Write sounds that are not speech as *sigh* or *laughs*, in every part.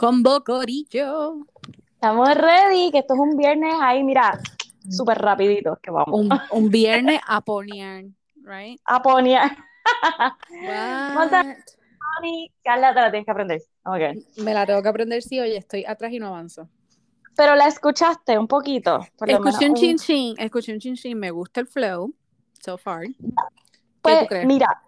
Con Bocorillo. Estamos ready, que esto es un viernes ahí, mira, súper rapidito que vamos. Un, *laughs* un viernes a ponear, right? A ponear. Carla, te la tienes que aprender. Okay. Me la tengo que aprender sí, oye, estoy atrás y no avanzo. Pero la escuchaste un poquito. por Escuché un chin chin, escuché un chin chin, me gusta el flow, so far. ¿Qué Pues tú crees? mira,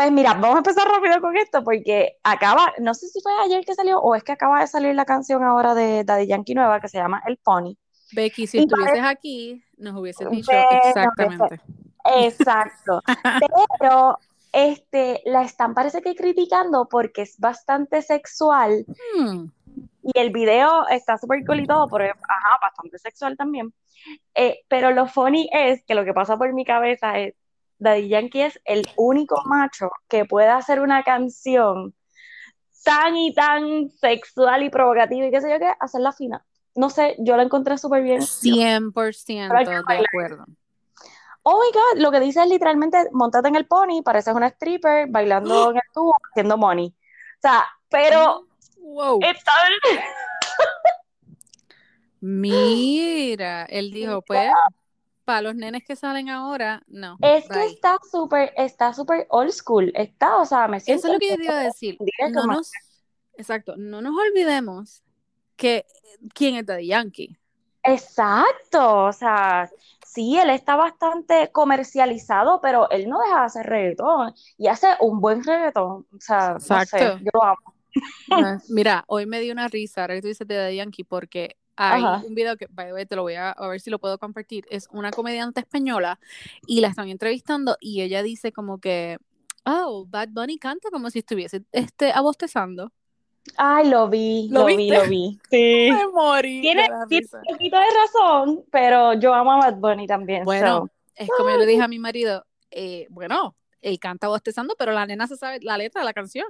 pues mira, vamos a empezar rápido con esto porque acaba, no sé si fue ayer que salió o es que acaba de salir la canción ahora de Daddy Yankee nueva que se llama El Pony. Becky, si y estuvieses aquí, nos hubieses dicho exactamente. Exacto. *laughs* Pero este la están parece que criticando porque es bastante sexual Hmm, y el video está súper cool y todo, pero es, ajá, bastante sexual también. Eh, pero lo funny es que lo que pasa por mi cabeza es Daddy Yankee es el único macho que puede hacer una canción tan y tan sexual y provocativa y qué sé yo qué, hacerla fina. No sé, yo la encontré súper bien. 100% Pero hay que de acuerdo. Oh my God, lo que dice es literalmente montate en el pony, pareces una stripper bailando *gasps* en el tubo, haciendo money. O sea, pero Wow. está Mira, él dijo, *laughs* pues, para los nenes que salen ahora, no. Es que está súper, está súper old school. Está, o sea, me siento. Eso es lo que yo te iba a decir. No nos, exacto, no nos olvidemos que quién es Daddy Yankee. Exacto, o sea, sí, él está bastante comercializado, pero él no deja de hacer reggaetón y hace un buen reggaetón. O sea, no sé, Exacto. yo lo amo. Mira, hoy me dio una risa, ahora que tú dices de Daddy Yankee, porque hay Ajá. un video que, by the way, te lo voy a, a ver si lo puedo compartir. Es una comediante española y la están entrevistando y ella dice como que, oh, Bad Bunny canta como si estuviese este, abostezando. Ay, lo vi, ¿Lo lo vi, lo vi. *laughs* Sí. Me morí Tiene, un poquito de razón, pero yo amo a Bad Bunny también. Bueno, so. es como yo le dije a mi marido, eh, bueno, él canta bostezando, pero la nena se sabe la letra de la canción.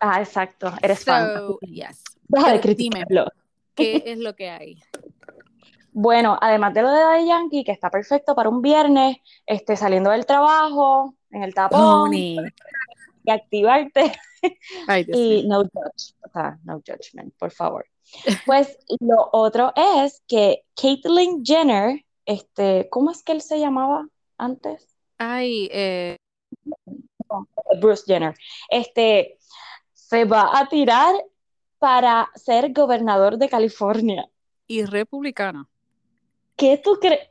Ah, exacto, eres fan. So, yes. Deja de criticarlo. ¿Qué es lo que hay? Bueno, además de lo de Daddy Yankee, que está perfecto para un viernes, este, saliendo del trabajo, en el tapón, Pony. y activarte. Ay. Y no judge, o sea, no judgment, por favor. Pues lo otro es que Caitlyn Jenner, este, ¿cómo es que él se llamaba antes? Ay, eh, Bruce Jenner. Este, se va a tirar para ser gobernador de California. y republicana. ¿Qué tú crees?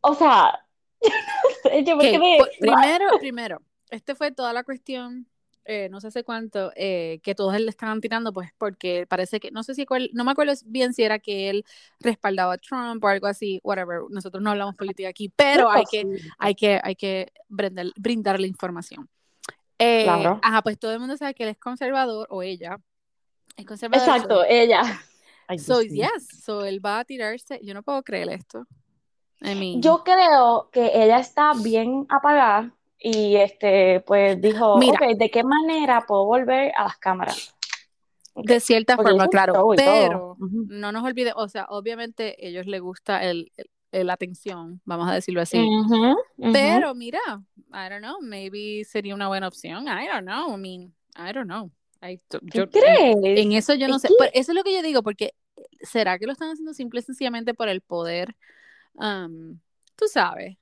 O sea, *laughs* yo me Ok, quedé. por- primero, primero, este fue toda la cuestión, eh, no sé hace cuánto, eh, que todos le estaban tirando, pues porque parece que, no sé si cuál, no me acuerdo bien si era que él respaldaba a Trump o algo así, whatever, nosotros no hablamos política aquí, pero hay que, hay que, hay que brindar, brindar la información. Eh, Claro. Ajá, pues todo el mundo sabe que él es conservador, o ella es conservadora. Exacto, ella. Ay, So, yes, so él va a tirarse, yo no puedo creer esto. I mean, Yo creo que ella está bien apagada y este, pues dijo, Mira. ¿de qué manera puedo volver a las cámaras? de cierta Porque forma, claro, pero no nos olvidemos, o sea, obviamente ellos les gusta el, el- la atención, vamos a decirlo así. Pero mira, I don't know, maybe sería una buena opción. I don't know, I mean, I don't know. I- ¿Tú yo- en, crees? en eso yo no Es sé, que- eso es lo que yo digo, porque ¿será que lo están haciendo simple y sencillamente por el poder, um, tú sabes,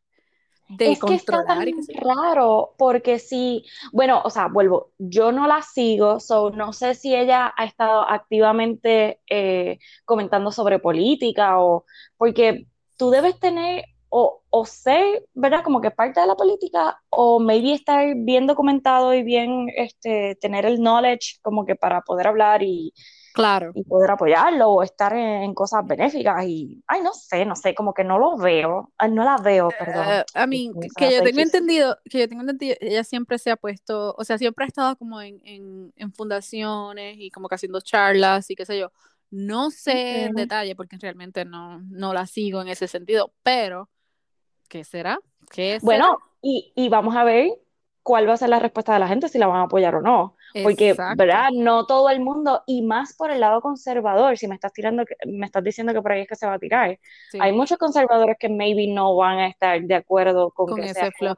de Es que está tan raro, porque si, bueno, o sea, vuelvo, yo no la sigo, so no sé si ella ha estado activamente eh, comentando sobre política o, porque tú debes tener o, o ser, ¿verdad? Como que parte de la política o maybe estar bien documentado y bien, este, tener el knowledge como que para poder hablar y, Claro. y poder apoyarlo o estar en, en cosas benéficas y, ay, no sé, no sé, como que no lo veo, ah, no la veo, perdón. Eh, I mean, Disculpa, que yo tengo entendido, que yo tengo entendido, ella siempre se ha puesto, o sea, siempre ha estado como en, en, en fundaciones y como que haciendo charlas y qué sé yo. No sé en Ok. detalle porque realmente no, no la sigo en ese sentido, pero ¿qué será? ¿Qué Bueno, y, y vamos a ver cuál va a ser la respuesta de la gente, si la van a apoyar o no. será? Porque, Exacto. ¿verdad? No todo el mundo, y más por el lado conservador, si me estás tirando, me estás diciendo que por ahí es que se va a tirar. Sí, Hay muchos conservadores que maybe no van a estar de acuerdo con con que ese sea flow.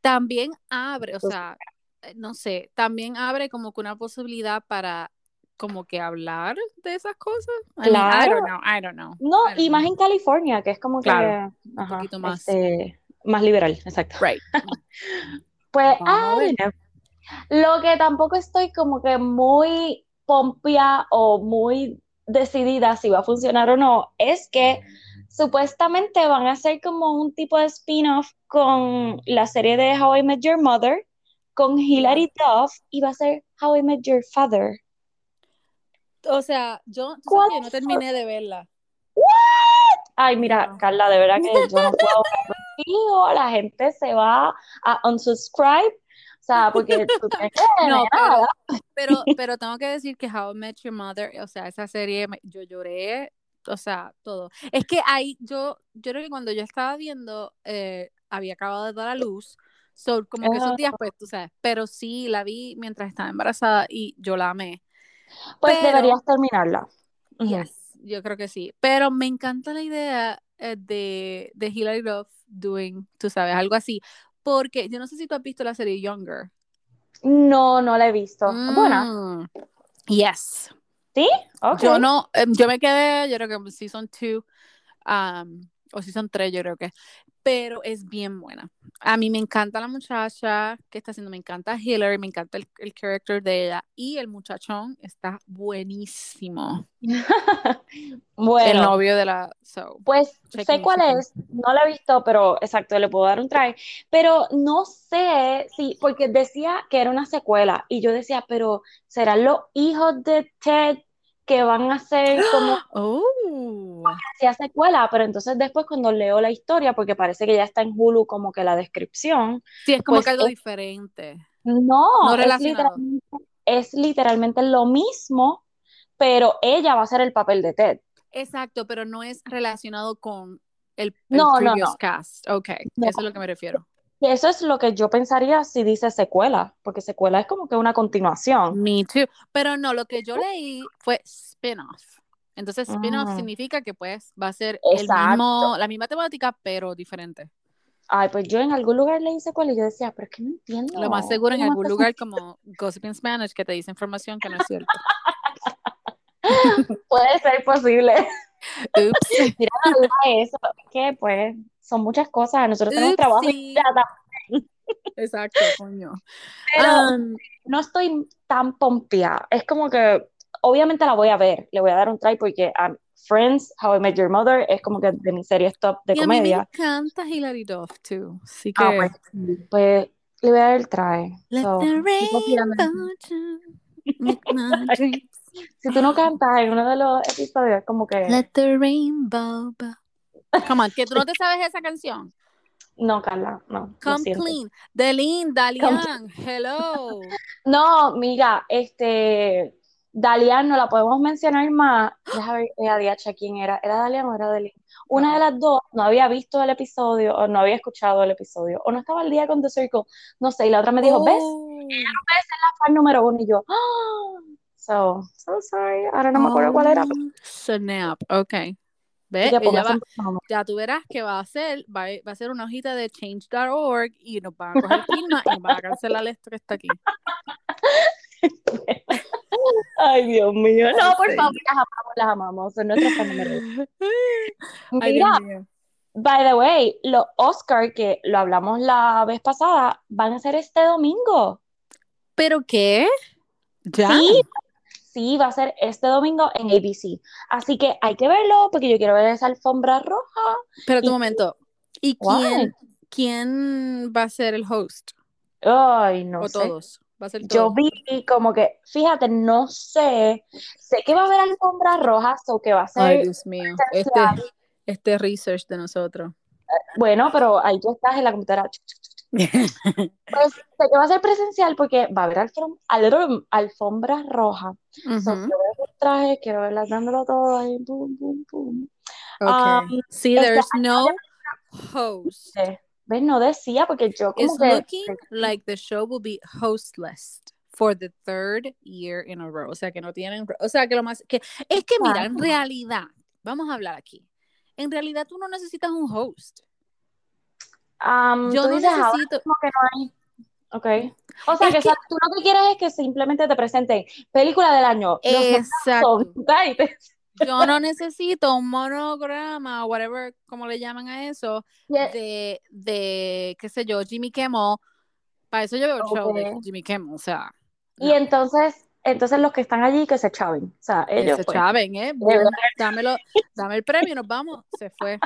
También abre, o sea, eh, no sé, también abre como que una posibilidad para como que hablar de esas cosas. I Claro. I don't know, I don't know. No, don't y más en California, que es como que ajá, poquito más. este, más liberal, exacto. Right. *laughs* Pues, a I know. Lo que tampoco estoy como que muy pompia o muy decidida si va a funcionar o no, es que supuestamente van a hacer como un tipo de spin-off con la serie de How I Met Your Mother, con Hilary Duff, y va a ser How I Met Your Father. O sea, yo, tú ¿Cuál sabes que yo no terminé de verla. Ay, mira, No. Carla, de verdad que yo no *laughs* puedo contigo, la gente se va a unsubscribe, o sea, porque tú *laughs* No, pero, pero, *laughs* pero tengo que decir que How I Met Your Mother, o sea, esa serie, yo lloré, o sea, todo. Es que ahí, yo, yo creo que cuando yo estaba viendo, eh, había acabado de dar a luz, so, como que esos Ah. días, pues, tú sabes, pero sí, la vi mientras estaba embarazada y yo la amé. Pues Pero- deberías terminarla. Ujú. Yes, yo creo que sí. Pero me encanta la idea eh, de, de Hilary Duff doing, tú sabes, algo así. Porque yo no sé si tú has visto la serie Younger. No, no la he visto. Buena. Mm, Yes. ¿Sí? Ok. Yo no, em, yo me quedé, yo creo que en season 2 um, o season 3, yo creo que. Pero es bien buena. A mí me encanta la muchacha que está haciendo, me encanta Hillary, me encanta el, el character de ella. Y el muchachón está buenísimo. *laughs* El Bueno, novio de la. So. pues sé cuál es, no la he visto, pero exacto, le puedo dar un try. Pero no sé si, porque decía que era una secuela, y yo decía, pero ¿serán los hijos de Ted que van a ser como *gasps* Oh. hacía secuela? Pero entonces después cuando leo la historia, porque parece que ya está en Hulu como que la descripción, Sí, es como Pues que algo es- diferente. no, No es literalmente, es literalmente lo mismo, pero ella va a ser el papel de Ted. Exacto, pero no es relacionado con el, el No, no, previous no. cast. Ok, No. eso es lo que me refiero. Y eso es lo que yo pensaría si dice secuela, porque secuela es como que una continuación. Me too. Pero no, lo que yo leí fue spin-off. Entonces, spin-off Mm. significa que pues va a ser el mismo, la misma temática, pero diferente. Ay, pues yo en algún lugar leí secuela y yo decía, pero es que no entiendo. Lo más seguro en ¿Cómo algún lugar como Gossip in Spanish que te dice información que no es cierta. *laughs* Puede ser posible. *laughs* Oops. Mira, eso, que pues son muchas cosas. Nosotros tenemos trabajo y también. Exacto, coño. *laughs* Pero Um, no estoy tan pompeada. Es como que, obviamente la voy a ver, le voy a dar un try porque um, Friends, How I Met Your Mother es como que de mis series top de y a mí me comedia. encanta Hilary Duff, too. Así que... Ah, pues, pues le voy a dar el try. Let So, the rainbow. *laughs* Si tú no cantas en uno de los episodios, como que Let the rainbow bow. Come on, que tú no te sabes esa canción. no, Carla, no, Come clean. Delin, Dalian, hello. No, mira, este Dalian no la podemos mencionar más. Déjame ver eh, quién era. ¿Era Dalian o era Delin? Una de las dos no había visto el episodio o no había escuchado el episodio o no estaba al día con The Circle, no sé, y la otra me dijo, ¿ves? Oh. La fan número uno y yo, "Ah". So, so sorry, ahora no me acuerdo cuál era. Oh, Snap, ok. Ve, Así que ella va, ya tú verás que va a hacer, va, a- va a ser una hojita de change.org y nos van a coger firma y van a cancelar esto que está aquí. *laughs* Ay, Dios mío. No, Ay, por señor. favor, las amamos, las amamos. Son uno. *laughs* Ay, Mira, by the way, los Oscar, que lo hablamos la vez pasada, van a ser este domingo. ¿Pero qué? ¿Ya? Sí, sí, va a ser este domingo en ABC. Así que hay que verlo porque yo quiero ver esa alfombra roja. Pero tu Y- momento. ¿Y quién, quién va a ser el host? Ay, no ¿O sé. todos? ¿Va a ser Yo todos? vi como que, fíjate, no sé, sé que va a haber alfombra roja, o que va a Ay, ser, Dios mío. Este, este research de nosotros. Bueno, pero ahí tú estás en la computadora. *laughs* Pues sé que va a ser presencial porque va a haber alfom- al- alfombra roja. So, Ujú, quiero ver los trajes, quiero verlas dándolo todo ahí, pum, pum, pum. ok. Um, See, este, there's no host. ¿Ves? No decía porque yo como It's que looking like the show will be hostless for the third year in a row. O sea, que no tienen, o sea, que lo más, que es que mira, en realidad, vamos a hablar aquí. En realidad tú no necesitas un host. um, Yo no necesito, como que no hay. Ok. O sea, Es que, que- tú lo que quieres es que simplemente te presenten película del año. Exacto. y *laughs* Yo no necesito un monograma o whatever, como le llaman a eso, de, de qué sé yo, Jimmy Kimmel. Para eso yo veo el show de. Jimmy Kimmel, o sea, Y no. entonces, entonces los que están allí que se chaven. O sea, que ellos se pues. chaven, ¿eh? Dámelo, dame el premio, nos vamos. Se fue.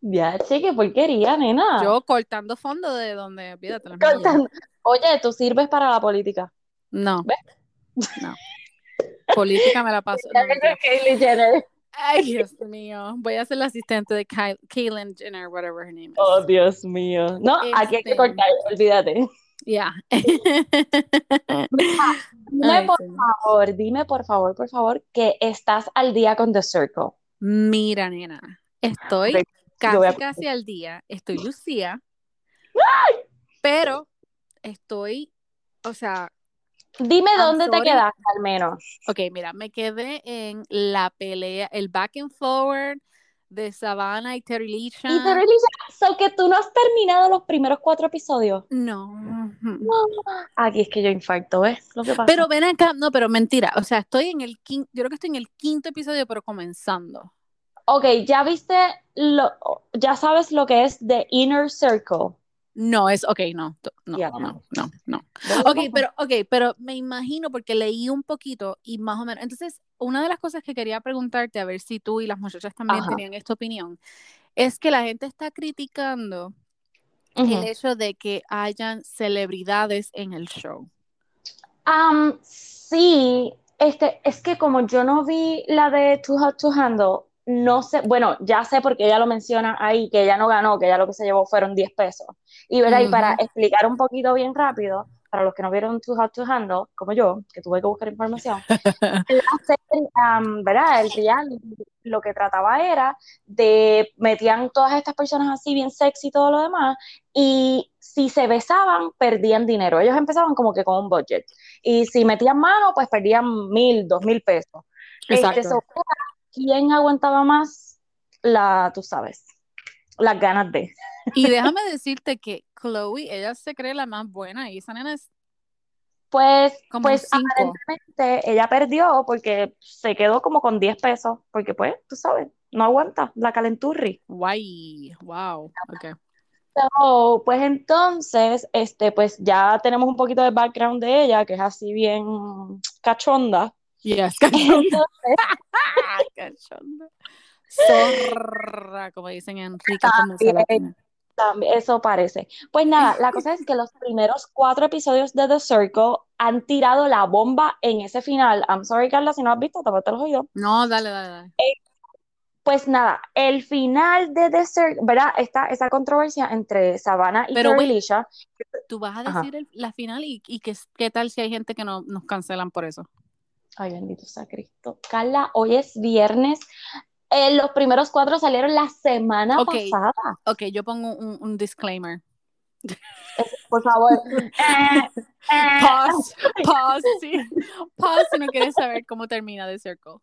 Ya, che, qué porquería, nena. Yo cortando fondo de donde, olvídate. Cortando. Oye, tú sirves para la política. No, ¿Ves? no. Política me la paso. no. Kylie Jenner. Ay, Dios mío. Voy a ser la asistente de Ky- Caitlyn Jenner, whatever her name is. Oh, Dios mío. No, aquí hay que Este. cortar, olvídate. Ya. *laughs* Dime Ay, por favor, dime por favor, por favor, que estás al día con The Circle. Mira, nena, estoy casi, a- casi al día. Estoy Lucía, pero estoy, o sea, Dime I'm dónde te quedaste al menos. ok, mira, me quedé en la pelea, el back and forward de Savannah y Terry Lisha. Y te realiza, so que tú no has terminado los primeros cuatro episodios. No. Aquí es que yo infarto, ¿ves? Lo que pasa. Pero ven acá, no, pero mentira, o sea, estoy en el quinto, yo creo que estoy en el quinto episodio, pero comenzando. Ok, ya viste lo, ya sabes lo que es The Inner Circle. No, es, ok, no, no, no, no. no. Ok, pero, okay, pero me imagino porque leí un poquito y más o menos. Entonces, una de las cosas que quería preguntarte, a ver si tú y las muchachas también Ajá. tenían esta opinión, es que la gente está criticando Ujú. el hecho de que hayan celebridades en el show. Am, sí, este, es que como yo no vi la de Too Hot to Handle, no sé, bueno, ya sé porque ella lo menciona ahí, que ella no ganó, que ella lo que se llevó fueron 10 pesos. Y verá, y para explicar un poquito bien rápido, para los que no vieron Too Hot to Handle, como yo, que tuve que buscar información, *laughs* am, ¿verdad? El reality lo que trataba era de metían todas estas personas así bien sexy y todo lo demás y si se besaban perdían dinero. Ellos empezaban como que con un budget y si metían mano pues perdían mil, dos mil pesos. Este, Exacto. so, ¿quién aguantaba más? La, tú sabes, las ganas de. Y *laughs* déjame decirte que Chloe, ella se cree la más buena y esa nena es Pues, como pues cinco. aparentemente ella perdió porque se quedó como con 10 pesos, porque pues, tú sabes, no aguanta la calenturri. Guay, wow, ok. So, pues entonces, este, pues ya tenemos un poquito de background de ella, que es así bien cachonda. Yes, *laughs* cachonda. *laughs* cachonda. Zorra, como dicen en rica como También. También, Eso parece. Pues nada, la cosa es que los primeros cuatro episodios de The Circle han tirado la bomba en ese final. I'm sorry, Carla, si no has visto, tapate los oídos. No, dale, dale, dale. Pues nada, el final de The Circle, ¿verdad? Está esa controversia entre Savannah y Pero. Lisha. Tú vas a decir el- la final y, y qué, qué tal si hay gente que no nos cancelan por eso. Ay, bendito sea Cristo. Carla, hoy es viernes. Eh, los primeros cuatro salieron la semana Ok. pasada. Ok, yo pongo un, un disclaimer. Por favor. Eh, *laughs* eh. Pause, pause, sí. Pause si no quieres saber cómo termina The Circle.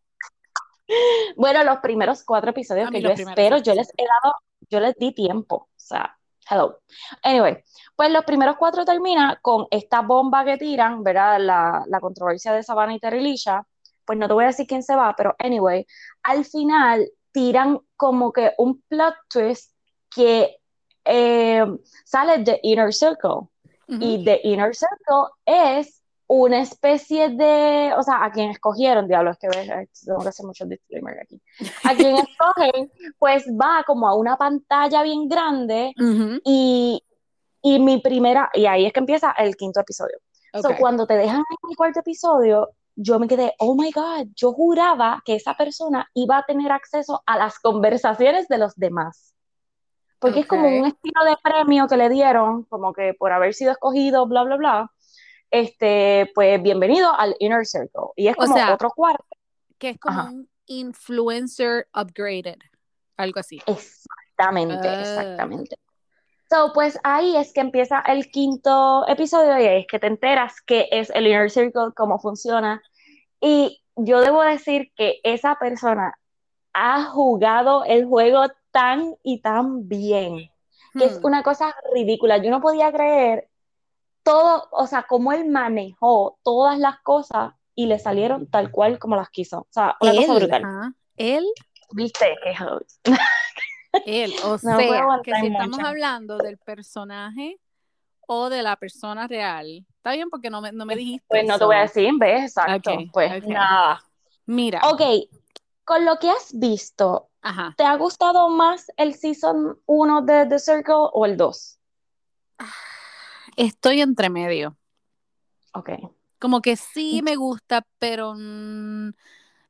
Bueno, los primeros cuatro episodios que yo primeros, espero, yo les he dado, yo les di tiempo. O sea, hello. Anyway, pues los primeros cuatro termina con esta bomba que tiran, ¿verdad? La, la controversia de Savannah y Terry Lisha. Pues no te voy a decir quién se va, pero anyway, al final tiran como que un plot twist que eh, sale de Inner Circle. Y The Inner Circle es una especie de, o sea, a quien escogieron, diablo, es que ves, eh, tengo que hacer muchos disclaimers aquí. A quien *laughs* escogen, pues va como a una pantalla bien grande Ujú. y, y mi primera, y ahí es que empieza el quinto episodio. So, Ok. cuando te dejan en el cuarto episodio, yo me quedé, oh my God, yo juraba que esa persona iba a tener acceso a las conversaciones de los demás. Porque es como un estilo de premio que le dieron, como que por haber sido escogido, bla, bla, bla. Este, pues bienvenido al Inner Circle. Y es O como sea, otro cuarto. Que es como Ajá. un influencer upgraded. Algo así. Exactamente, Ah. exactamente. So, pues ahí es que empieza el quinto episodio y ahí es que te enteras que es el Inner Circle, cómo funciona. Y yo debo decir que esa persona ha jugado el juego tan y tan bien, que es Hmm. una cosa ridícula. Yo no podía creer todo, o sea, cómo él manejó todas las cosas y le salieron tal cual como las quiso. O sea, una cosa Él, brutal. ajá, él, ¿Viste? Qué host. *laughs* él, o *laughs* sea, que si estamos hablando del personaje o de la persona real, está bien porque no me, no me dijiste. Pues no te voy a decir, ¿ves? Exacto. Pues nada. Mira, Ok, con lo que has visto, ajá. ¿te ha gustado más el season 1 de The Circle o el 2? Estoy entre medio. Ok. Como que sí me gusta, pero mm,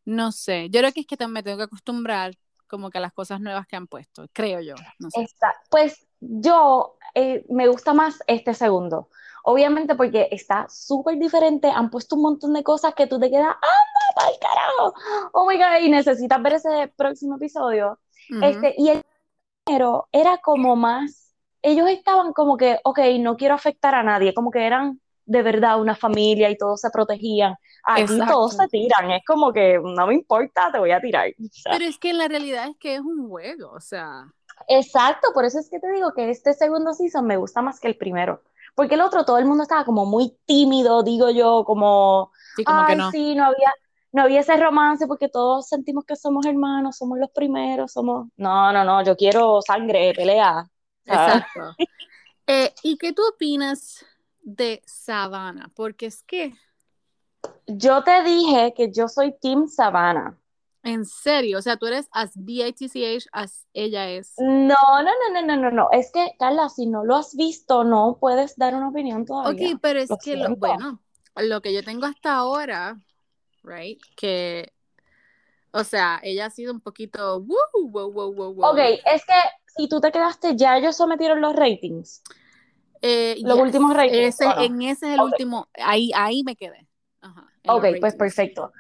no sé. Yo creo que es que me tengo que acostumbrar como que las cosas nuevas que han puesto, creo yo. No sé. Está, pues yo eh, me gusta más este segundo. Obviamente porque está súper diferente, han puesto un montón de cosas que tú te quedas, ¡anda pa'l carajo! Oh my God, y necesitas ver ese próximo episodio. Este, y el primero era como más, ellos estaban como que, ok, no quiero afectar a nadie, como que eran de verdad una familia y todos se protegían. Aquí Exacto. todos se tiran, es como que no me importa, te voy a tirar. O sea, Pero es que la realidad es que es un juego, o sea. Exacto, por eso es que te digo que este segundo season me gusta más que el primero. Porque el otro, todo el mundo estaba como muy tímido, digo yo, como, Sí, como que ay, no. sí, no había, no había ese romance porque todos sentimos que somos hermanos, somos los primeros, somos, no, no, no, yo quiero sangre, pelea. Exacto. *laughs* Eh, ¿y qué tú opinas de Savannah? Porque es que, yo te dije que yo soy Team Savannah. en serio, o sea, tú eres as BITCH as ella es. No, no, no, no, no, no, no. Es que, Carla, si no lo has visto, no puedes dar una opinión todavía. Ok, pero es Lo que, lo, bueno, lo que yo tengo hasta ahora, right, que, o sea, ella ha sido un poquito, wow, wow, wow, wow. Ok, es que si tú te quedaste, ya ellos sometieron los ratings. Eh, los yes, últimos ratings, ese- ¿o no? En ese es el Ok. último, ahí, ahí me quedé. Ajá, Ok, pues perfecto.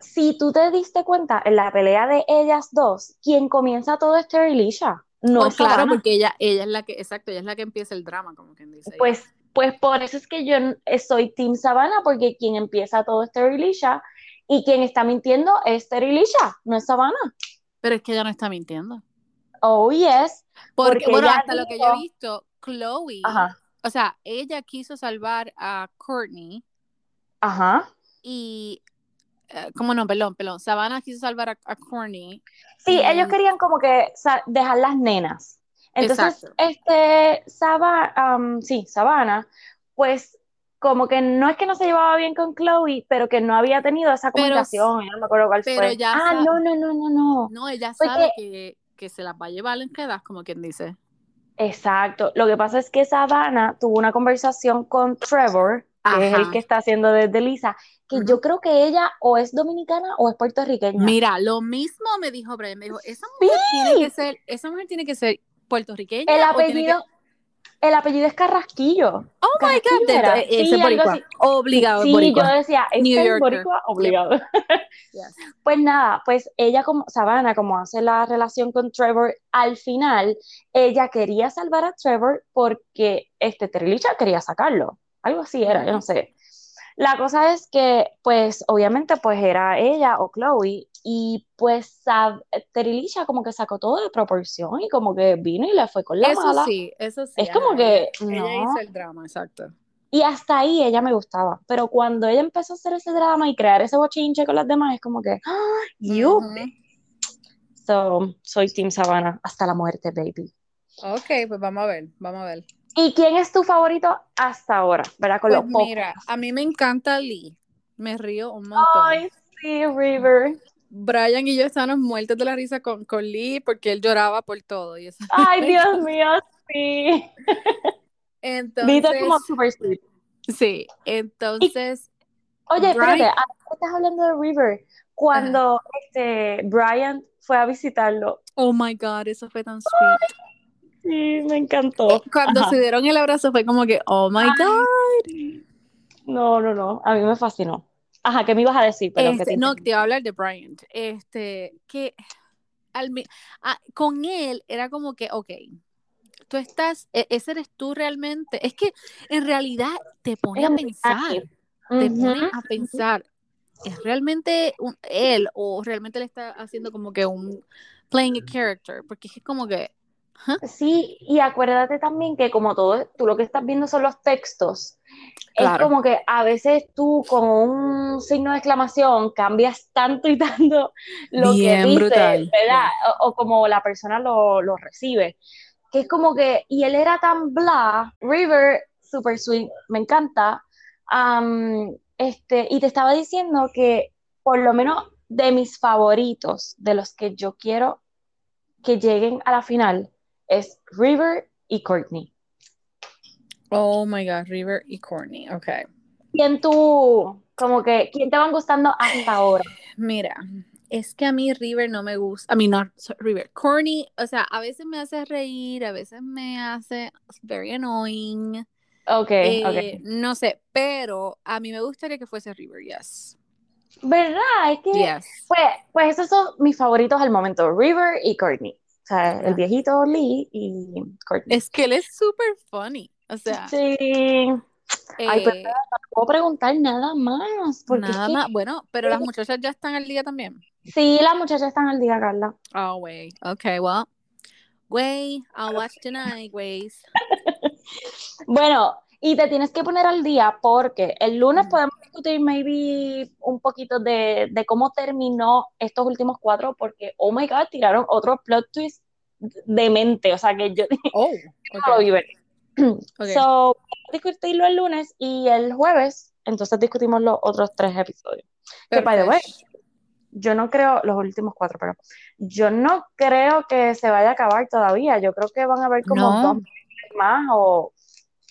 Si tú te diste cuenta, en la pelea de ellas dos, quien comienza todo es Terry Lisha, no Oh, es claro, porque ella, ella es la que, exacto, ella es la que empieza el drama, como quien dice. Pues, pues por eso es que yo soy Team Savannah, porque quien empieza todo es Terry Lisha, y quien está mintiendo es Terry Lisha, no es Savannah. Pero es que ella no está mintiendo. Oh, yes. Porque, Porque bueno, hasta lo que yo he dijo- visto, Chloe, Ajá, o sea, ella quiso salvar a Courtney ajá. y, eh, ¿cómo no? Perdón, perdón. Savannah quiso salvar a, a Courtney. Sí, y- ellos querían como que dejar las nenas. Entonces, Exacto. este, Saba, am, sí, Savannah, pues como que no es que no se llevaba bien con Chloe, pero que no había tenido esa comunicación, no me acuerdo cuál pero fue. ya ah, no, no, no, no, no. No, ella sabe que, que se las va a llevar en quedas, como quien dice. Exacto. Lo que pasa es que Savannah tuvo una conversación con Trevor, que es el que está haciendo desde Lisa, que yo creo que ella o es dominicana o es puertorriqueña. Mira, lo mismo me dijo Brian, me dijo, esa mujer tiene que ser, esa mujer tiene que ser puertorriqueña El apellido, el apellido es Carrasquillo. Oh my God, ese Sí, boricua. Obligado, Sí, boricua. yo decía, New este es boricua obligado. *laughs* Yes. Pues nada, pues ella como, Savannah, como hace la relación con Trevor, al final ella quería salvar a Trevor porque este Terlicha quería sacarlo. Algo así era, yo no sé. La cosa es que, pues, obviamente, pues era ella o Chloe, y pues Terlicha como que sacó todo de proporción y como que vino y le fue con la Eso mala. sí, eso sí. Es como que, no. ella hizo el drama, exacto. Y hasta ahí ella me gustaba. Pero cuando ella empezó a hacer ese drama y crear ese bochinche con las demás, es como que, ¡ah! You. So, soy Team Savannah hasta la muerte, baby. Ok, pues vamos a ver, vamos a ver. ¿Y quién es tu favorito hasta ahora? ¿Verdad? Con Pues los pocos. mira, a mí me encanta Lee. Me río un montón. Ay, sí, River. Brian y yo estábamos muertos de la risa con, con Lee porque él lloraba por todo. Y eso. Ay, *laughs* Dios mío, sí. Entonces, Viste como super sweet. sí, entonces, Oye, espérate, Brian- que estás hablando de River. Cuando este Brian fue a visitarlo, oh my God, eso fue tan sweet. Sí, me encantó. Cuando Ajá. se dieron el abrazo fue como que, oh my God. No, no, no, a mí me fascinó. Ajá, ¿qué me ibas a decir? Que Este, te no, te iba a hablar de Bryant. Este, que al ah, con él era como que, ok, tú estás, e- ese eres tú realmente. Es que en realidad te pone a pensar, te pone a pensar, ¿es realmente un- él o realmente le está haciendo como que un playing a character? Porque es como que Sí, y acuérdate también que como todo, tú lo que estás viendo son los textos. Es como que a veces tú con un signo de exclamación cambias tanto y tanto lo que dices, ¿verdad? O, como la persona lo, lo, recibe. Que es como que, y él era tan bla, River, super sweet, me encanta. este, y te estaba diciendo que por lo menos de mis favoritos, de los que yo quiero que lleguen a la final, es River y Courtney. Oh my God, River y Courtney, ok. ¿Quién tú, como que, quién te van gustando hasta ahora? Mira, es que a mí River no me gusta, a mí no, River, Courtney, o sea, a veces me hace reír, a veces me hace very annoying. Ok, eh, No sé, pero a mí me gustaría que fuese River, yes. ¿Verdad? Es que, pues, pues esos son mis favoritos al momento, River y Courtney. O sea, el viejito Lee y Courtney. Es que él es súper funny. O sea. Sí. Ay, pero eh, no puedo preguntar nada más. Nada más. Bueno, pero las muchachas ya están al día también. Sí, las muchachas están al día, Carla. Oh, wey. Okay, well. Wey, I'll watch tonight, ways. *laughs* bueno, y te tienes que poner al día porque el lunes podemos discutir maybe un poquito de, de, cómo terminó estos últimos cuatro, porque, oh my God, tiraron otro plot twist de mente, o sea que yo oh, *laughs* okay. lo okay. So, discutirlo el lunes y el jueves, entonces discutimos los otros tres episodios. Que, by the way, yo no creo, los últimos cuatro, pero yo no creo que se vaya a acabar todavía. Yo creo que van a haber como dos más o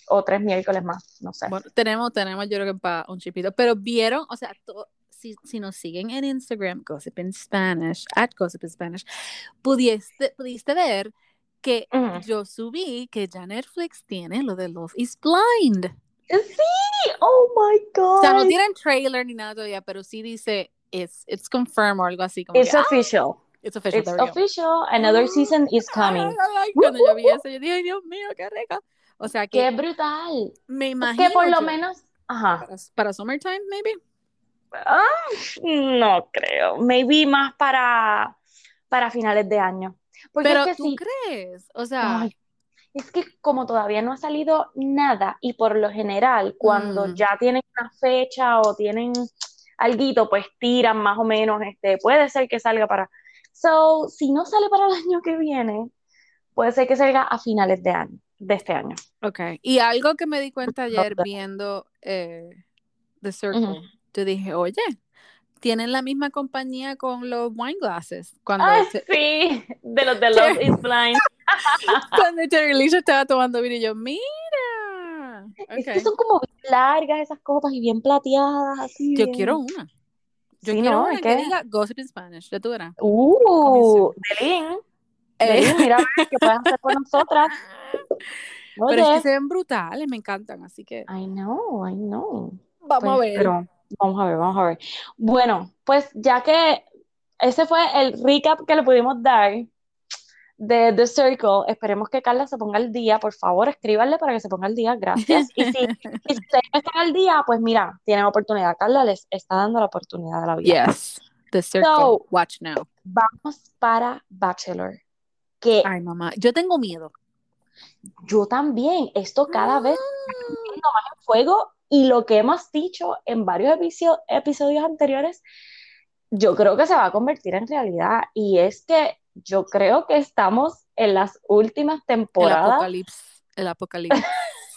o tres miércoles más, no sé. Bueno, tenemos, tenemos yo creo que para un chipito, pero vieron, o sea, si, si, nos siguen en Instagram, Gossip in Spanish, at Gossip in Spanish, pudiste, pudiste ver que yo subí que ya Netflix tiene lo de Love is Blind. Sí, oh my God. O sea, no tienen trailer ni nada todavía, pero sí dice it's, it's confirmed o algo así. Como it's ah, official. it's official. It's official. Another season is coming. Cuando yo vi eso, yo dije, Dios mío, qué rica. O sea que. ¡Qué brutal! Me imagino. que por lo menos. Ajá. Para, summertime, maybe. Ah, no creo. Maybe más para, para finales de año. Pero tú crees, o sea. es que como todavía no ha salido nada, y por lo general, cuando mm. ya tienen una fecha o tienen algo, pues tiran más o menos, este, puede ser que salga para. So, si no sale para el *laughs* año que viene, puede ser que salga a finales de año de este año. Ok, y algo que me di cuenta ayer viendo eh, The Circle, te dije, oye, tienen la misma compañía con los wine glasses. Cuando ah, sí, de los de Love is Blind. *laughs* cuando Terry estaba tomando vino y yo, mira. Es que son como largas esas copas y bien plateadas. Así yo quiero una. Yo quiero una que diga Gossip in Spanish, ya tú verás. Uh, Delin. Eh. mira qué puedes hacer con nosotras. *laughs* Pero es que se ven brutales, me encantan, así que. I know, I know. Vamos a pues, ver. vamos a ver, vamos a ver. Bueno, pues ya que ese fue el recap que le pudimos dar de The Circle, esperemos que Carla se ponga al día. Por favor, escríbanle para que se ponga al día. Gracias. Y si, *laughs* ustedes están al día, pues mira, tienen oportunidad. Carla les está dando la oportunidad de la vida. Yes. The Circle. Watch now. Vamos para Bachelor. Ay, mamá, yo tengo miedo. Yo también. Esto cada vez está más en fuego y lo que hemos dicho en varios episodios anteriores, yo creo que se va a convertir en realidad. Y es que yo creo que estamos en las últimas temporadas. El apocalipsis. El apocalipsis.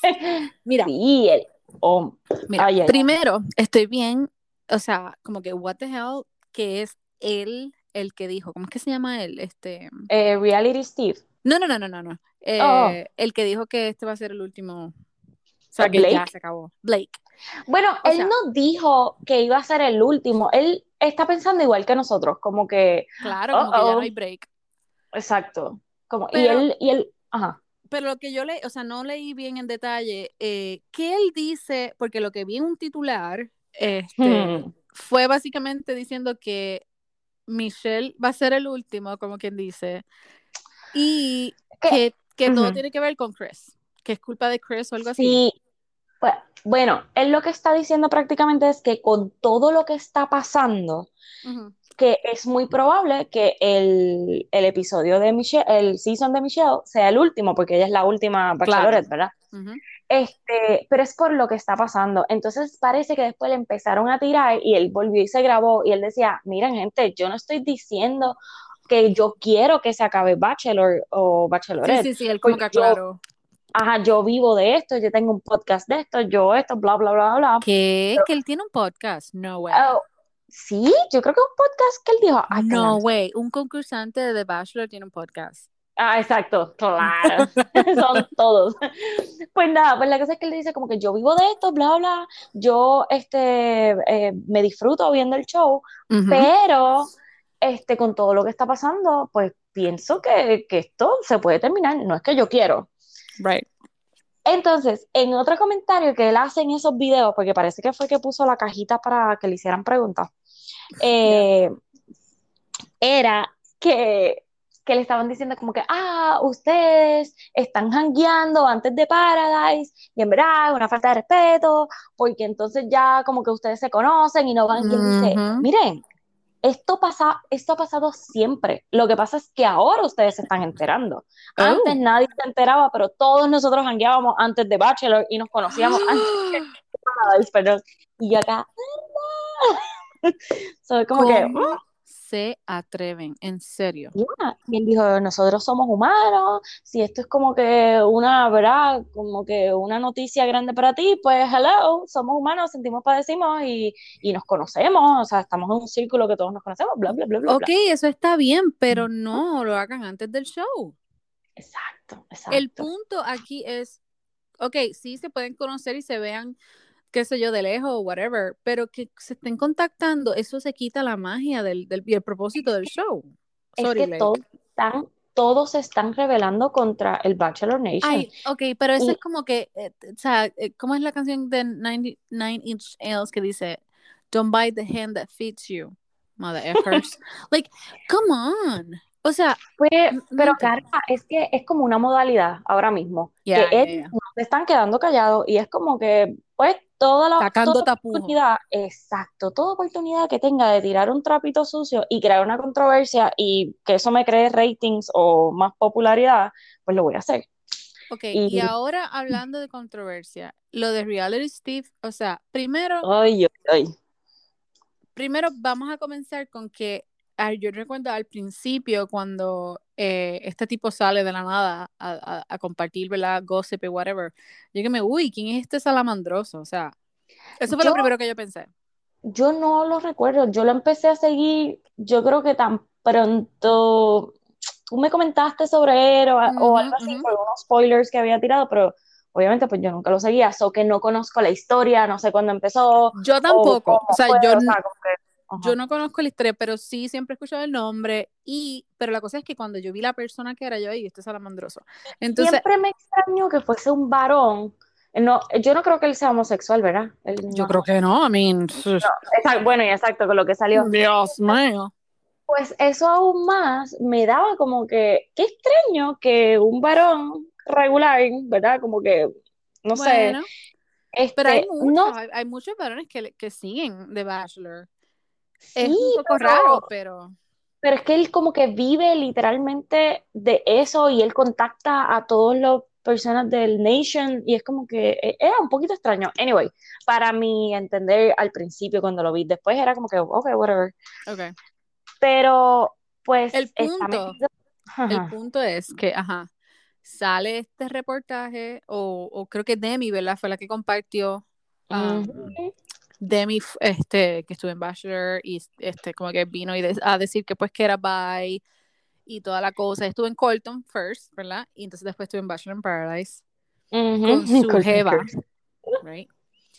*laughs* Mira. Sí, el, oh, Mira, primero, estoy bien, o sea, como que, what the hell, que es él el que dijo, ¿cómo es que se llama él? Este... Eh, Reality Steve. No, no, no, no, no, no. Eh, oh. El que dijo que este va a ser el último. O sea, que ya se acabó. Blake. Bueno, él no dijo que iba a ser el último. Él está pensando igual que nosotros, como que. Claro, como que ya no hay break. Exacto. Como, y él, y él, ajá. Pero lo que yo leí, o sea, no leí bien en detalle, eh, ¿qué él dice? Porque lo que vi en un titular, este, hmm. fue básicamente diciendo que Michelle va a ser el último, como quien dice, y que, que todo tiene que ver con Chris, que es culpa de Chris o algo así. Sí, pues, bueno, él lo que está diciendo prácticamente es que con todo lo que está pasando, que es muy probable que el, el, episodio de Michelle, el season de Michelle, sea el último, porque ella es la última bachelorette, ¿verdad? Este, pero es por lo que está pasando. Entonces parece que después le empezaron a tirar y él volvió y se grabó y él decía, miren gente, yo no estoy diciendo que yo quiero que se acabe Bachelor o Bachelorette. Sí, sí, sí, él como que Yo, ajá, yo vivo de esto, yo tengo un podcast de esto, yo esto, bla, bla, bla, bla. ¿Qué? que él tiene un podcast, no way. Oh, sí, yo creo que un podcast que él dijo. no way, un concursante de The Bachelor tiene un podcast. Ah, exacto, claro, *laughs* *laughs* son todos. Pues nada, pues la cosa es que él dice como que yo vivo de esto, bla, bla, yo este, eh, me disfruto viendo el show, pero este, con todo lo que está pasando, pues pienso que, que, esto se puede terminar, no es que yo quiero. Right. Entonces, en otro comentario que él hace en esos videos, porque parece que fue que puso la cajita para que le hicieran preguntas, eh, era que que le estaban diciendo como que, ah, ustedes están jangueando antes de Paradise, y en verdad es una falta de respeto, porque entonces ya como que ustedes se conocen y no van, y él dice, miren, esto, pasa, esto ha pasado siempre, lo que pasa es que ahora ustedes se están enterando. Oh. Antes nadie se enteraba, pero todos nosotros jangueábamos antes de Bachelor y nos conocíamos *gasps* antes de Paradise, pero, y acá, *laughs* so, como que se atreven, en serio. Y él dijo, nosotros somos humanos, si esto es como que una, ¿verdad? Como que una noticia grande para ti, pues hello, somos humanos, sentimos, padecimos y, y nos conocemos, o sea, estamos en un círculo que todos nos conocemos, bla, bla, bla, bla. Ok, eso está bien, pero no lo hagan antes del show. Exacto, exacto. El punto aquí es, ok, sí se pueden conocer y se vean qué sé yo, de lejos o whatever, pero que se estén contactando, eso se quita la magia del, del y el propósito del show. es que todos están, todos se están revelando contra el Bachelor Nation. Ay, ok, pero eso es como que, eh, o sea, eh, ¿cómo es la canción de Nine, Inch Nails que dice, Don't bite the hand that feeds you, mother effers? *laughs* like, come on. O sea, pues, pero claro, es que es como una modalidad ahora mismo. que ellos no se están quedando callados y es como que, pues, toda la oportunidad, exacto, toda oportunidad que tenga de tirar un trapito sucio y crear una controversia y que eso me cree ratings o más popularidad, pues lo voy a hacer. Ok, y, ahora hablando de controversia, lo de Reality Steve, o sea, primero... Ay, ay, Primero vamos a comenzar con que yo recuerdo al principio cuando eh, este tipo sale de la nada a, a, compartir, ¿verdad? Gossip y whatever. Yo que me, uy, ¿quién es este salamandroso? O sea, eso fue lo primero que yo pensé. Yo no lo recuerdo, yo lo empecé a seguir, yo creo que tan pronto tú me comentaste sobre él o, algo así, por unos spoilers que había tirado, pero obviamente pues yo nunca lo seguía, so que no conozco la historia, no sé cuándo empezó. Yo tampoco, o, sea, yo, yo no conozco la historia, pero sí siempre he escuchado el nombre. Y, pero la cosa es que cuando yo vi la persona que era yo, y este salamandroso. Entonces, siempre me extrañó que fuese un varón. No, yo no creo que él sea homosexual, ¿verdad? yo creo que no, I mean. bueno, y exacto, con lo que salió. Dios mío. Pues eso aún más me daba como que, qué extraño que un varón regular, ¿verdad? Como que, no sé. Este, pero hay muchos, hay, muchos varones que, que siguen The Bachelor es un poco raro, pero... Pero es que él como que vive literalmente de eso y él contacta a todas las personas del Nation y es como que e, era un poquito extraño. Anyway, para mi entender al principio cuando lo vi, después era como que, ok, whatever. Okay. Pero, pues... El punto, el punto es que, ajá, sale este reportaje, o, o creo que Demi, ¿verdad? Fue la que compartió um, Demi, este, que estuvo en Bachelor y este, como que vino y a decir que pues que era bi y toda la cosa. Estuvo en Colton first, ¿verdad? Y entonces después estuvo en Bachelor in Paradise con su jeva, right?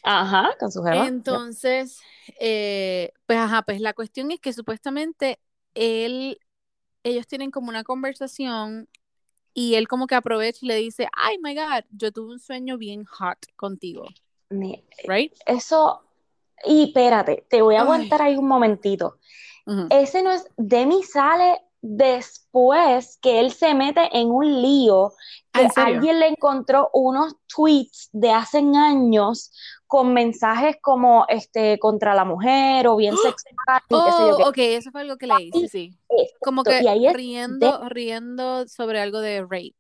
Ajá, con su jeva. Entonces, eh, pues ajá, pues la cuestión es que supuestamente él, ellos tienen como una conversación y él como que aprovecha y le dice, ay, my God, yo tuve un sueño bien hot contigo. Right? Eso, y espérate, te voy a aguantar ahí un momentito. Ese no es, Demi sale después que él se mete en un lío, que alguien le encontró unos tweets de hace años con mensajes como este contra la mujer o bien sexual qué sé yo Oh, qué. ok, eso fue algo que leí, sí, sí. Como que ahí riendo, riendo sobre algo de rape,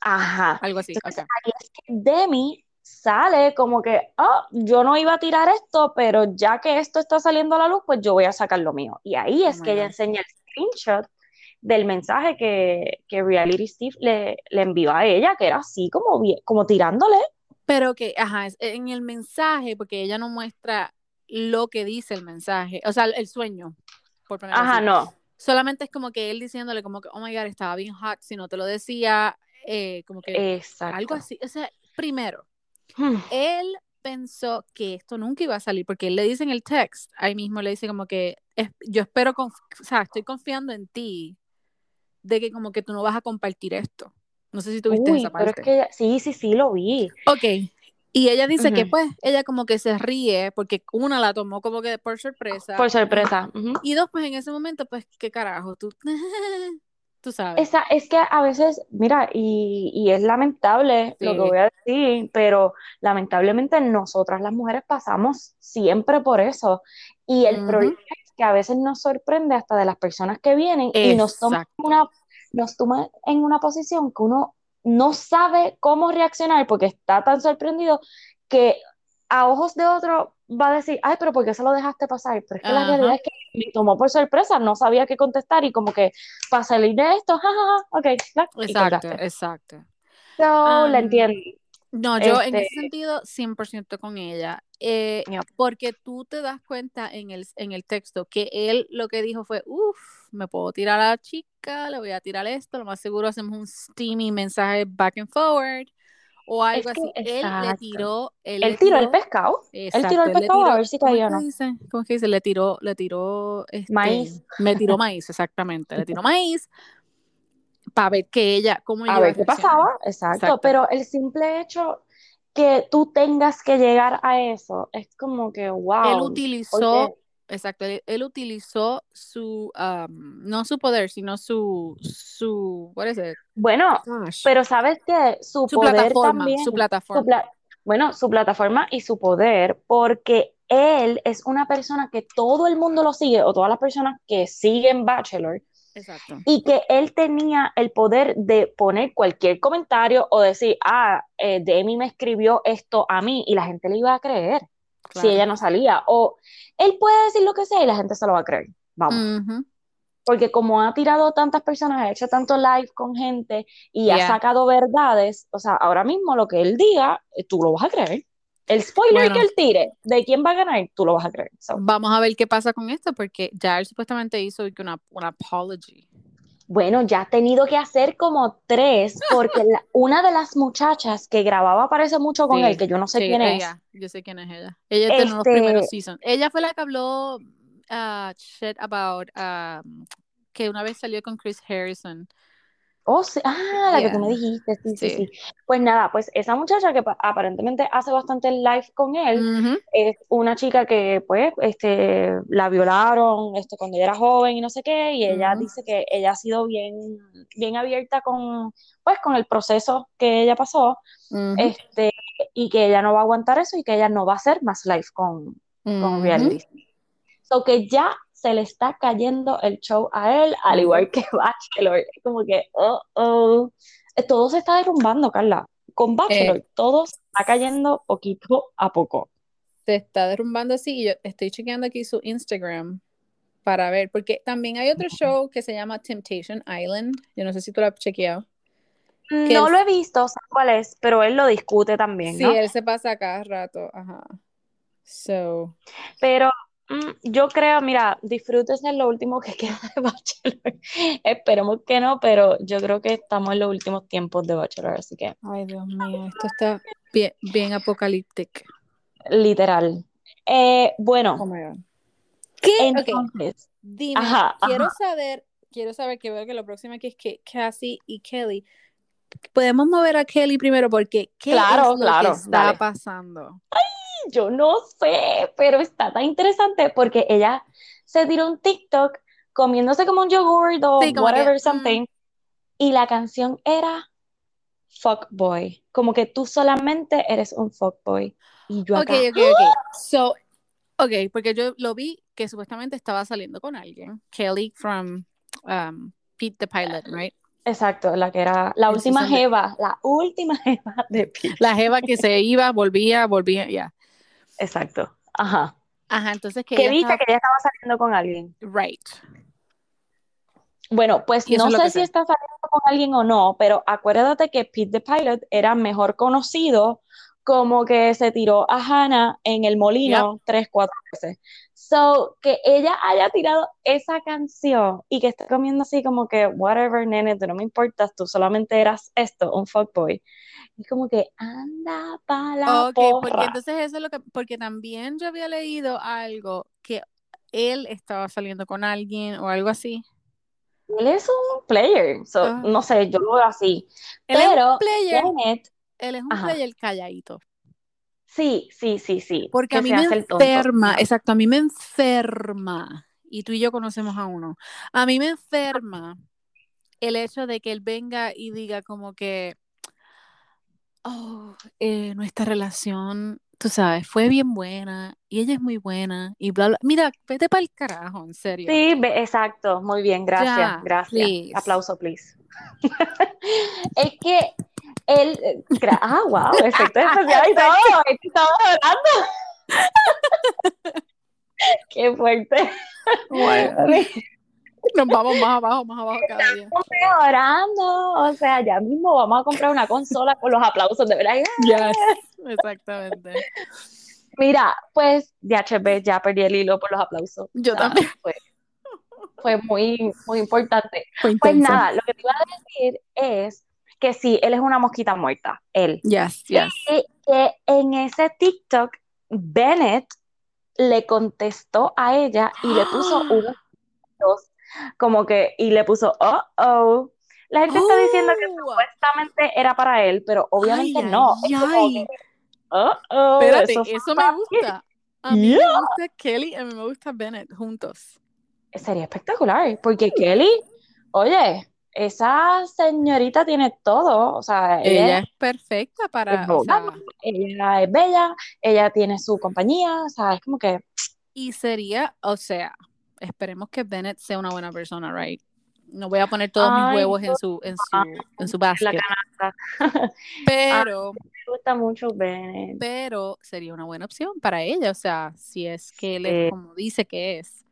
Ajá. algo así, Entonces ahí es que Demi sale como que, ah, yo no iba a tirar esto, pero ya que esto está saliendo a la luz, pues yo voy a sacar lo mío. Y ahí Oh es que ella enseña el screenshot del mensaje que, que Reality Steve le, le envió a ella, que era así como, como tirándole. Pero que, ajá, es- en el mensaje, porque ella no muestra lo que dice el mensaje, o sea, el sueño, por Ajá, así. no. Solamente es como que él diciéndole como que, oh my God, estaba bien hot, si no te lo decía, eh, como que algo Exacto. así. O sea, primero, Hmm. él pensó que esto nunca iba a salir, porque él le dice en el text, ahí mismo le dice como que, es- yo espero, o sea, estoy confiando en ti, de que como que tú no vas a compartir esto. No sé si tuviste esa pero es parte. que ella- sí, sí, sí, lo vi. Ok. Y ella dice que Ujú. pues ella como que se ríe porque una la tomó como que por sorpresa Por sorpresa. ujú. y dos pues en ese momento pues qué carajo, tú, *laughs* tú sabes. Esa, es que a veces, mira, y, y es lamentable lo que voy a decir, pero lamentablemente nosotras las mujeres pasamos siempre por eso. Y el problema es que a veces nos sorprende hasta de las personas que vienen y nos toma Exacto. una, nos toma en una posición que uno no sabe cómo reaccionar porque está tan sorprendido que a ojos de otro va a decir, ay, pero ¿por qué se lo dejaste pasar? Pero es que la realidad es que me tomó por sorpresa, no sabía qué contestar y como que para salir de esto, jajaja, ok, y Exacto, colgaste. exacto. So, la Am, entiendo. no, yo en Este, ese sentido 100% con ella, eh, porque tú te das cuenta en el, en el texto que él lo que dijo fue, uff, me puedo tirar a la chica, le voy a tirar esto, lo más seguro hacemos un steamy mensaje back and forward o Es algo que, así. Él le exacto. tiró, él Él le tiró el pescado, él tiró exacto, el él pescado a ver si ¿cómo es caía o no. dice? ¿Cómo es que dice? Le tiró, le tiró, este, Maíz. me tiró maíz, exactamente, le tiró *laughs* maíz para ver que ella, cómo ella A ver qué pasaba, exacto. Exacto. Pero el simple hecho que tú tengas que llegar a eso es como que, Él wow, utilizó, porque, exacto, él, él utilizó su, um, no su poder, sino su, su, is it? bueno, Gosh. pero sabes que su Su poder plataforma, también, su su plataforma. pla- bueno, su plataforma y su poder, porque él es una persona que todo el mundo lo sigue, o todas las personas que siguen Bachelor, Exacto. y que él tenía el poder de poner cualquier comentario o decir, ah, eh, Demi me escribió esto a mí, y la gente le iba a creer si ella no salía, o él puede decir lo que sea y la gente se lo va a creer, vamos. Porque como ha tirado tantas personas, ha hecho tanto live con gente y ha sacado verdades, o sea, ahora mismo lo que él diga, eh, tú lo vas a creer. El spoiler Bueno. que él tire de quién va a ganar, tú lo vas a creer. So, Vamos a ver qué pasa con esto, porque ya él supuestamente hizo una, una apology. Bueno, ya ha tenido que hacer como tres, porque la- una de las muchachas que grababa parece mucho con él, que yo no sé sí, quién es, ella, yo sé quién es ella. Ella está en los Este- primeros seasons. Ella fue la que habló ah, shit about um, que una vez salió con Chris Harrison. Oh, sí. Ah, la que tú me dijiste, sí, sí, Sí. sí. Pues nada, pues esa muchacha que pa- aparentemente hace bastante live con él, es una chica que pues este la violaron este cuando ella era joven y no sé qué, y ella dice que ella ha sido bien, bien abierta con pues con el proceso que ella pasó, este, y que ella no va a aguantar eso y que ella no va a hacer más live con, con reality. So que ya se le está cayendo el show a él, al igual que *laughs* Bachelor. Como que, oh, oh. Eh, Todo se está derrumbando, Carla. Con Bachelor, Eh, todo se está cayendo poquito a poco. se está derrumbando así y yo estoy chequeando aquí su Instagram para ver, porque también hay otro show que se llama Temptation Island. Yo no sé si tú lo has chequeado. Que No él- lo he visto, sé cuál es, pero él lo discute también, Sí, ¿no? él se pasa cada rato, ajá. So, Pero mm, yo creo, mira, disfrútese lo último que *laughs* queda de Bachelor. Esperemos que no, pero yo creo que estamos en los últimos tiempos de Bachelor, así que ay Dios mío, esto está bien, bien apocalíptico. literal. Eh, Oh bueno, my God. ¿Qué? Entonces, dime, ajá, quiero ajá. saber, quiero saber que veo que lo próximo aquí es que Cassie y Kelly. Podemos mover a Kelly primero porque ¿qué Claro, es lo claro, que está dale. pasando? Yo no sé, pero está tan interesante porque ella se tiró un TikTok comiéndose como un yogurt o Sí, como que, whatever mm. something y la canción era Fuckboy, como que tú solamente eres un fuckboy. Y yo acá, ok, ok. So, ok, porque yo lo vi que supuestamente estaba saliendo con alguien. Kelly from um, Pete the Pilot, right? exacto, la que era la última jeva, la última *laughs* jeva de Pete. La jeva que se iba, volvía, volvía, ya. Exacto, ajá. Ajá, entonces que Que estaba- que ella estaba saliendo con alguien. Right. Bueno, pues no sé si sé. está saliendo con alguien o no, pero acuérdate que Pete the Pilot era mejor conocido como que se tiró a Hannah en el molino tres, cuatro veces. So, que ella haya tirado esa canción y que esté comiendo así como que, whatever, nene, tú no me importas, tú solamente eras esto, un fuckboy. Y como que, anda pa' la Ok, porque porra. entonces eso es lo que, porque también yo había leído algo que él estaba saliendo con alguien o algo así. Él es un player, so, Ah. no sé, yo lo veo así. Él es un Pero player, Bennett, él es un Ajá. player calladito. Sí, sí, sí, sí, Porque que a mí me enferma, exacto, a mí me enferma, y tú y yo conocemos a uno, a mí me enferma el hecho de que él venga y diga como que, oh, eh, nuestra relación, tú sabes, fue bien buena, y ella es muy buena, y bla, bla. Mira, vete para el carajo, en serio. Sí, exacto, muy bien, gracias, Ya, gracias. please. Aplauso, please. *laughs* Es que él, eh, ah, wow, efecto especial *laughs* y todo, estamos hablando. *laughs* Qué fuerte. Nos vamos más abajo, más abajo cada día. Estamos mejorando, o sea, ya mismo vamos a comprar una consola con los aplausos, de verdad. Yes, exactamente. Mira, pues, DHB, ya perdí el hilo por los aplausos. Yo Nada, también. Fue, fue muy, muy importante. Fue Pues nada, lo que te iba a decir es que sí, él es una mosquita muerta, él. Yes, yes. Y que en ese TikTok, Bennett le contestó a ella y le puso *gasps* unos dos, como que, y le puso, oh, oh. La gente está diciendo que Oh. supuestamente era para él, pero obviamente Ay, no. ay, Es como ay. que, oh, oh, Espérate, eso me gusta. A mí Yeah. me gusta Kelly y a mí me gusta Bennett juntos. Sería espectacular, porque Kelly, oye, esa señorita tiene todo, o sea, Ella ella es perfecta es para, o sea, abogada, ella es bella, ella tiene su compañía, o sea, es como que, y sería, o sea, esperemos que Bennett sea una buena persona, right? No voy a poner todos mis huevos en su, en su, en su la basket, canasta. *laughs* pero, Me gusta mucho Bennett. pero sería una buena opción para ella, o sea, si es que él es como dice que es.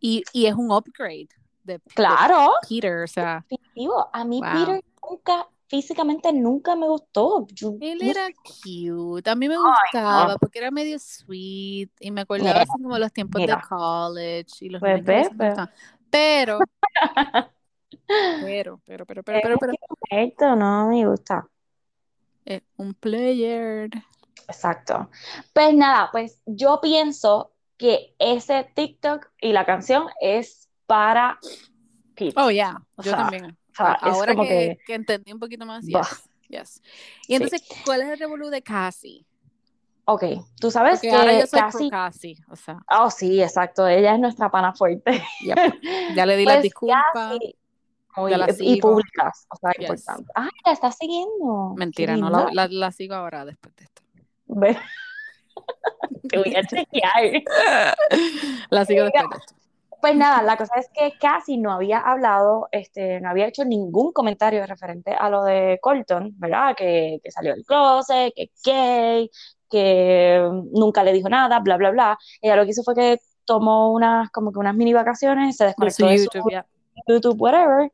Y, y es un upgrade de, de Claro, Peter, o sea, definitivo. A mí Wow. Peter nunca, físicamente nunca me gustó. Yo Él no era sé, cute, a mí me gustaba no. porque era medio sweet y me acordaba Mira, así como los tiempos de mira. college y los Pues pues. *laughs* Pero, pero, pero, pero, pero, pero, pero, Esto no me gusta. un player. Exacto. Pues nada, pues yo pienso que ese TikTok y la canción es para Pete. Oh, yeah, O yo sea, también. o sea, A- es Ahora como que, que, que entendí un poquito más, yes, yes. Y sí. entonces, ¿cuál es el revolú de Cassie? Ok, tú sabes Porque ahora que yo soy casi, Cassie, o sea, oh sí, exacto, ella es nuestra pana fuerte. yep. Ya le di las Pues disculpas, casi, muy, ya la y públicas, o sea, Yes. importante. Ay, la estás siguiendo. Mentira, no la, la, la sigo ahora después de esto. Ve. *laughs* Te voy a chequear. *laughs* La sigo después de esto. Pues nada, la cosa es que casi no había hablado, este, no había hecho ningún comentario referente a lo de Colton, ¿verdad? Que, que salió del closet, que gay, que nunca le dijo nada, bla, bla, bla. Ella lo que hizo fue que tomó unas, como que unas mini vacaciones, se desconectó de su YouTube. YouTube, whatever,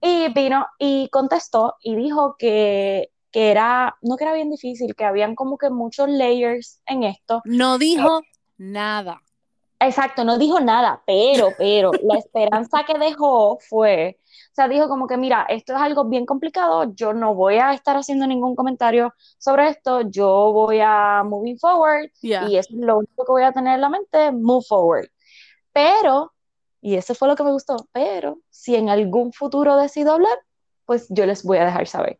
y vino y contestó y dijo que, que era, no que era bien difícil, que habían como que muchos layers en esto. No dijo nada. Exacto, no dijo nada, pero, pero la esperanza que dejó fue, o sea, dijo como que, mira, esto es algo bien complicado, yo no voy a estar haciendo ningún comentario sobre esto, yo voy a moving forward Ya. y eso es lo único que voy a tener en la mente, move forward. Pero, y eso fue lo que me gustó, pero si en algún futuro decido hablar, pues yo les voy a dejar saber.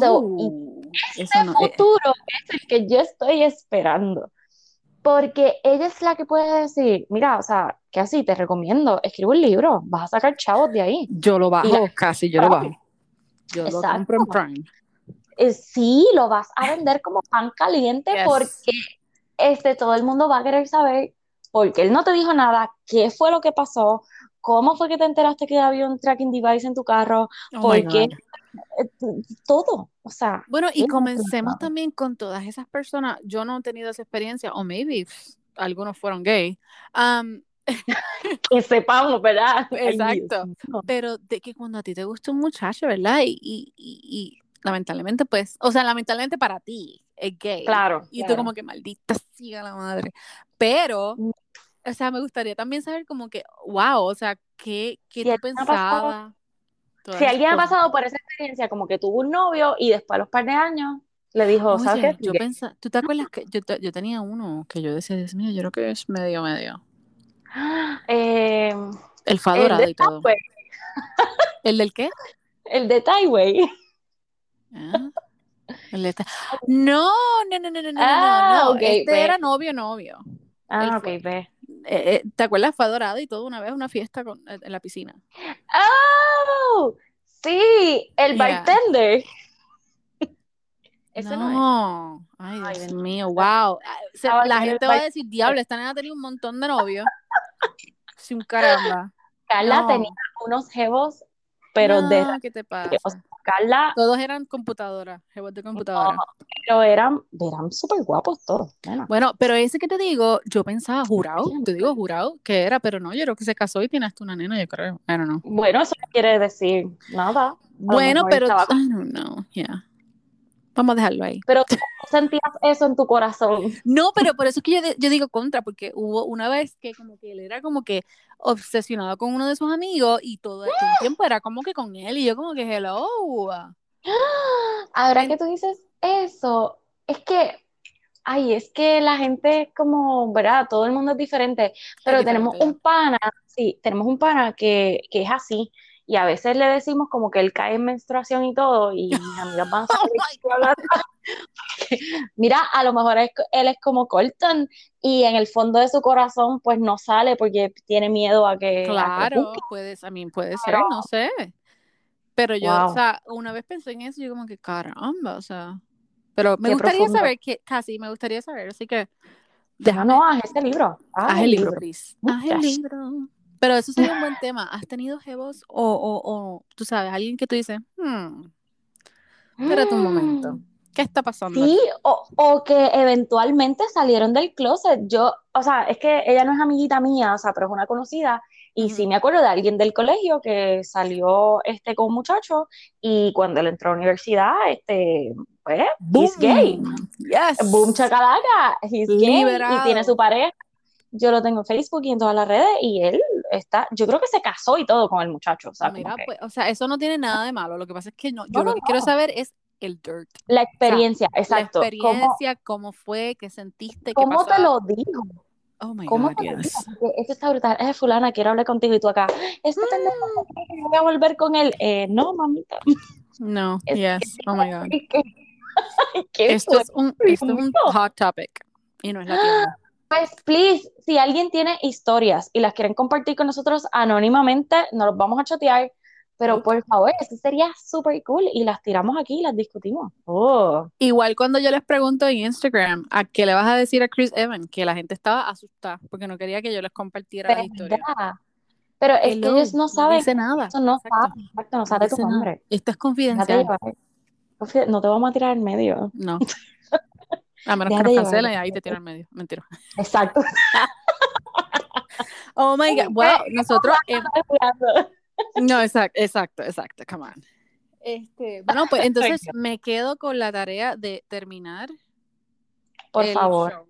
So, y Oh, ese eso no. eh, futuro es el que yo estoy esperando. Porque ella es la que puede decir, mira, o sea, que así te recomiendo, escribe un libro, vas a sacar chavos de ahí. yo lo la- bajo casi, yo lo bajo. Yo lo compro en. Prime. eh, sí, lo vas a vender como pan caliente Yes. porque este, todo el mundo va a querer saber porque él no te dijo nada, qué fue lo que pasó, cómo fue que te enteraste que había un tracking device en tu carro, Oh por qué, eh, todo, o sea, Bueno, y comencemos también con todas esas personas. Yo no he tenido esa experiencia, o maybe pff, algunos fueron gay. Um, *laughs* que sepamos, ¿verdad? *laughs* Exacto. pero de que cuando a ti te gusta un muchacho, ¿verdad? Y, y, y, y lamentablemente, pues, o sea, lamentablemente para ti es gay. Claro, Y tú claro. como que maldita siga la madre. Pero, Mm. o sea, me gustaría también saber como que, wow, o sea, ¿qué, qué tú pensabas? Si alguien ha pasado por esa experiencia, como que tuvo un novio y después a los par de años le dijo, ¿sabes qué? yo pensaba, ¿tú te acuerdas que yo, yo tenía uno que yo decía, Dios mío, yo creo que es medio medio? *gasps* Eh, El el de y todo. ¿El del qué? *laughs* el de Tyway. Ah, el de *laughs* No, no, no, no, no, no, Ah, no, no. ok, Este ve. era novio, novio. Ah, Él ok, fue. ve. Eh, eh, ¿te acuerdas? Fue adorado y todo una vez una fiesta con- en la piscina. ¡Oh! Sí, el Yeah. bartender. Ese no, es. Ay, Ay, Dios mío, wow. Se- la gente va a decir, diablo, esta nena tenía un montón de novios. Sin caramba. Carla No. tenía unos jevos, pero de No, ¿qué te pasa? O sea, Carla, Todos eran computadoras, jevos de computadora. pero eran, eran súper guapos todos. Bueno, Bueno, pero ese que te digo, yo pensaba jurado, te digo jurado que era, pero no, yo creo que se casó y tiene hasta una nena, yo creo. I don't know. bueno, eso no quiere decir nada. A Bueno, pero I don't know, yeah. Vamos a dejarlo ahí. Pero tú sentías eso en tu corazón. No, pero por eso es que yo, digo contra, porque hubo una vez que como que él era como que obsesionado con uno de sus amigos y todo el *gasps* tiempo era como que con él y yo como que hello. *gasps* Ahora que tú dices eso, es que, ay, es que la gente es como, ¿verdad? Todo el mundo es diferente, pero Es tenemos un pana, sí, tenemos un pana que, que es así, y a veces le decimos como que él cae en menstruación y todo, y mis *laughs* amigas van a saber hablando. *laughs* Mira, a lo mejor es- él es como Colton, y en el fondo de su corazón, pues no sale porque tiene miedo a que, a que Claro, puedes, a mí puede ser, Pero- no sé. Pero yo, Wow. o sea, una vez pensé en eso yo como que caramba, o sea. Pero me Qué gustaría profundo. saber que, casi, me gustaría saber, así que No, déjame, no, haz ese libro, haz haz el libro, please. Haz el libro. Pero eso sería un buen *laughs* tema. ¿Has tenido jevos o, o, o, tú sabes, alguien que tú dices, hmm, espérate un momento, ¿qué está pasando? Sí, aquí?" o, o que eventualmente salieron del closet. Yo, o sea, es que ella no es amiguita mía, o sea, pero es una conocida. Y Ujú. sí me acuerdo de alguien del colegio que salió este con un muchacho y cuando él entró a la universidad, este, pues, he's gay. Yes. Boom chacalaca, he's gay Liberado. y tiene su pareja. Yo lo tengo en Facebook y en todas las redes y él está, yo creo que se casó y todo con el muchacho, o sea, como Mira, que pues, o sea, eso no tiene nada de malo. Lo que pasa es que no, yo No, lo que no. quiero saber es el dirt. la experiencia, La exacto. ¿Cómo, experiencia, cómo fue, qué sentiste, qué cómo pasó. te lo dijo? Oh my ¿Cómo God, te yes. esto está brutal. Es fulana, quiero hablar contigo y tú acá. Este pendejo, yo voy a volver con él. Eh, no, mamita. No, *laughs* Es yes. Oh my God. ¿Qué, qué *laughs* Esto es un, esto es un hot topic y no es la tienda. Pues, please, si alguien tiene historias y las quieren compartir con nosotros anónimamente, nos los vamos a chatear. Pero por favor, eso sería súper cool y las tiramos aquí y las discutimos. Oh. Igual cuando yo les pregunto en Instagram a qué le vas a decir a Chris Evans, que la gente estaba asustada porque no quería que yo les compartiera la historia. Pero es que ellos no saben, dice nada. eso no Exacto. saben, exacto, no No sabe tu nada. nombre. Esto es confidencial. No te vamos a tirar en medio. No. *laughs* A menos que nos cancelen y ahí te tiran en medio. Mentira. Exacto. *laughs* Oh my God. Wow, nosotros. *laughs* eh, no, exacto, exacto, exacto. Come on. Este, bueno, pues *laughs* entonces me quedo con la tarea de terminar Por favor, show.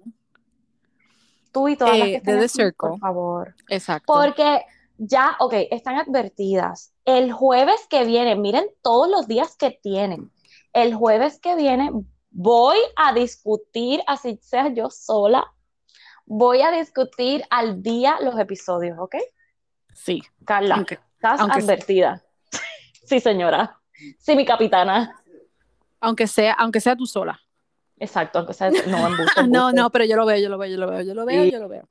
tú y todas las Eh, que estén de The aquí, Circle. por favor. Exacto. Porque ya, ok, están advertidas. El jueves que viene, miren todos los días que tienen. El jueves que viene voy a discutir, así sea yo sola, voy a discutir al día los episodios, ¿ok? Sí. Carla, Aunque, estás aunque- advertida. *laughs* Sí, señora. Sí, mi capitana. aunque sea, aunque sea tú sola. Exacto, aunque sea, no, embuste, *laughs* No, no, pero yo lo veo, yo lo veo, yo lo veo, yo lo veo, Sí. yo lo veo.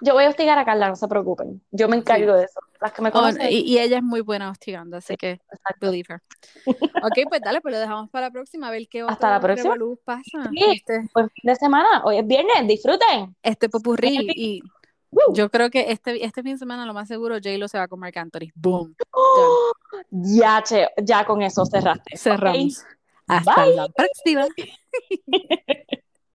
Yo voy a hostigar a Carla, no se preocupen. Yo me encargo de eso. Las que me Oh, conocen. y, y ella es muy buena hostigando, así que exacto. believe her. *laughs* Ok, pues dale, pues lo dejamos para la próxima, a ver qué Hasta la próxima. pasa. Sí. Este, Buen fin de semana. Hoy es viernes, disfruten. este popurrí. Y Woo. yo creo que este, este fin de semana, lo más seguro, J-Lo se va con Marc Anthony. Boom. ¡Oh! Ya, che, ya con eso cerraste. Cerramos. Ok. Hasta Bye. la próxima. *laughs*